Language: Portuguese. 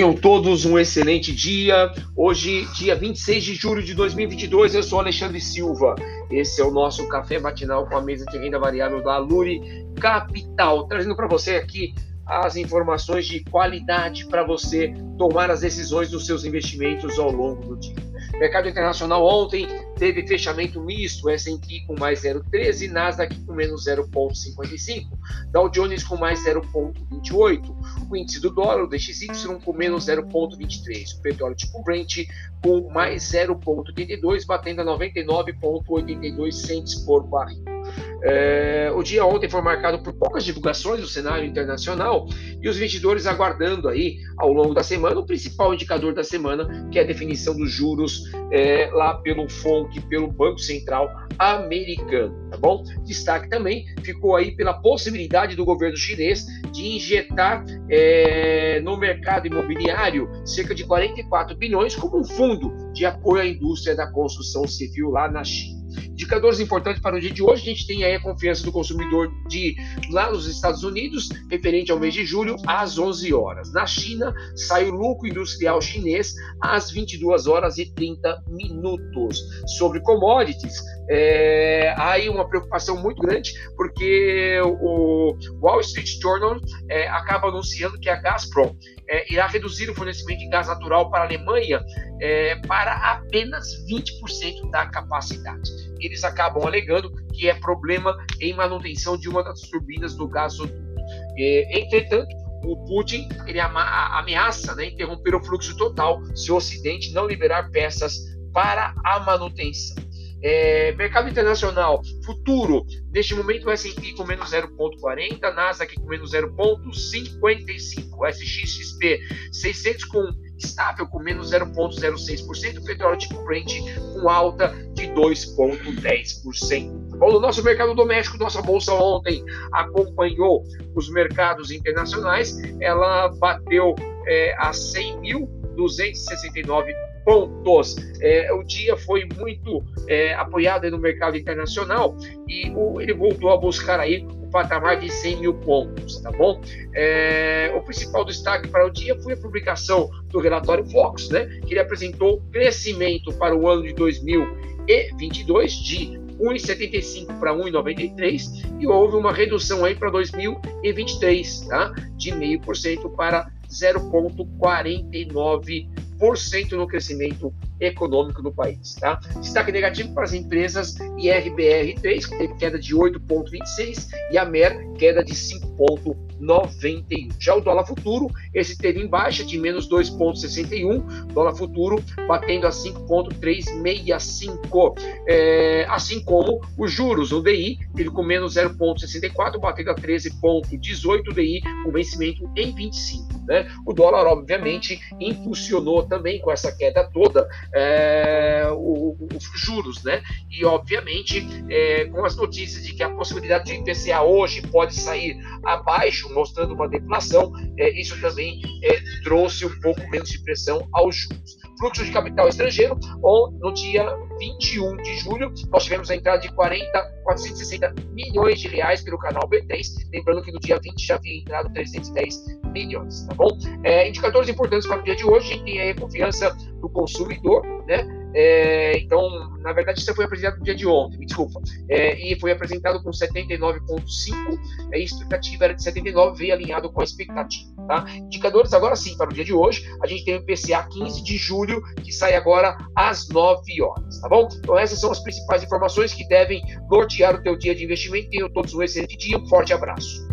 Tenham todos um excelente dia. Hoje, dia 26 de julho de 2022, eu sou Alexandre Silva. Esse é o nosso café matinal com a mesa de renda variável da Luri Capital, trazendo para você aqui as informações de qualidade para você tomar as decisões dos seus investimentos ao longo do dia. Mercado internacional ontem teve fechamento misto, S&P com mais 0,13, Nasdaq com menos 0,55, Dow Jones com mais 0,28, o índice do dólar, o DXY, com menos 0,23, o petróleo tipo Brent com mais 0,82, batendo a 99,82 cents por barril. É, o dia ontem foi marcado por poucas divulgações do cenário internacional e os investidores aguardando aí ao longo da semana o principal indicador da semana, que é a definição dos juros é, lá pelo FONC, pelo Banco Central americano, tá bom? Destaque também ficou aí pela possibilidade do governo chinês de injetar é, no mercado imobiliário cerca de 44 bilhões como um fundo de apoio à indústria da construção civil lá na China. Indicadores importantes para o dia de hoje, a gente tem aí a confiança do consumidor de lá nos Estados Unidos, referente ao mês de julho, às 11 horas. Na China, sai o lucro industrial chinês às 22 horas e 30 minutos. Sobre commodities, é, há aí uma preocupação muito grande, porque o Wall Street Journal é, acaba anunciando que a Gazprom é, irá reduzir o fornecimento de gás natural para a Alemanha é, para apenas 20% da capacidade. Eles acabam alegando que é problema em manutenção de uma das turbinas do gasoduto. É, entretanto, o Putin ele ameaça né, interromper o fluxo total se o Ocidente não liberar peças para a manutenção. É, mercado internacional, futuro, neste momento S&P com menos 0,40, Nasdaq com menos 0,55, SXXP 600 com estável com menos 0,06%, petróleo tipo Brent com alta de 2,10%. Bom, no nosso mercado doméstico, nossa bolsa ontem acompanhou os mercados internacionais, ela bateu é, a 100.269 pontos. É, o dia foi muito é, apoiado no mercado internacional e o, ele voltou a buscar aí o patamar de 100 mil pontos, tá bom? É, o principal destaque para o dia foi a publicação do relatório Fox, né? Que ele apresentou crescimento para o ano de 2022 de 1,75 para 1,93 e houve uma redução aí para 2023, tá? De 0,5% para 0,49 no crescimento econômico do país. Tá? Destaque negativo para as empresas IRBR3, que teve queda de 8,26, e a MER, queda de 5,91. Já o dólar futuro, esse teve em baixa de menos 2,61, dólar futuro batendo a 5,365. É, assim como os juros, o DI, teve com menos 0,64, batendo a 13,18, o DI com vencimento em 25. Né? O dólar, obviamente, impulsionou também com essa queda toda é, os juros, né? E, obviamente, é, com as notícias de que a possibilidade de IPCA hoje pode sair abaixo, mostrando uma deflação, é, isso também é, trouxe um pouco menos de pressão aos juros fluxo de capital estrangeiro, ou no dia 21 de julho, nós tivemos a entrada de 40, 460 milhões de reais pelo canal B3, lembrando que no dia 20 já havia entrado 310 milhões, tá bom? É, indicadores importantes para o dia de hoje, a gente tem a confiança do consumidor, né? É, então, na verdade, isso foi apresentado no dia de ontem, me desculpa. É, e foi apresentado com 79,5. A expectativa era de 79, veio alinhado com a expectativa. Tá? Indicadores agora sim, para o dia de hoje, a gente tem o IPCA 15 de julho, que sai agora às 9 horas, tá bom? Então, essas são as principais informações que devem nortear o teu dia de investimento. Tenham todos um excelente dia, um forte abraço.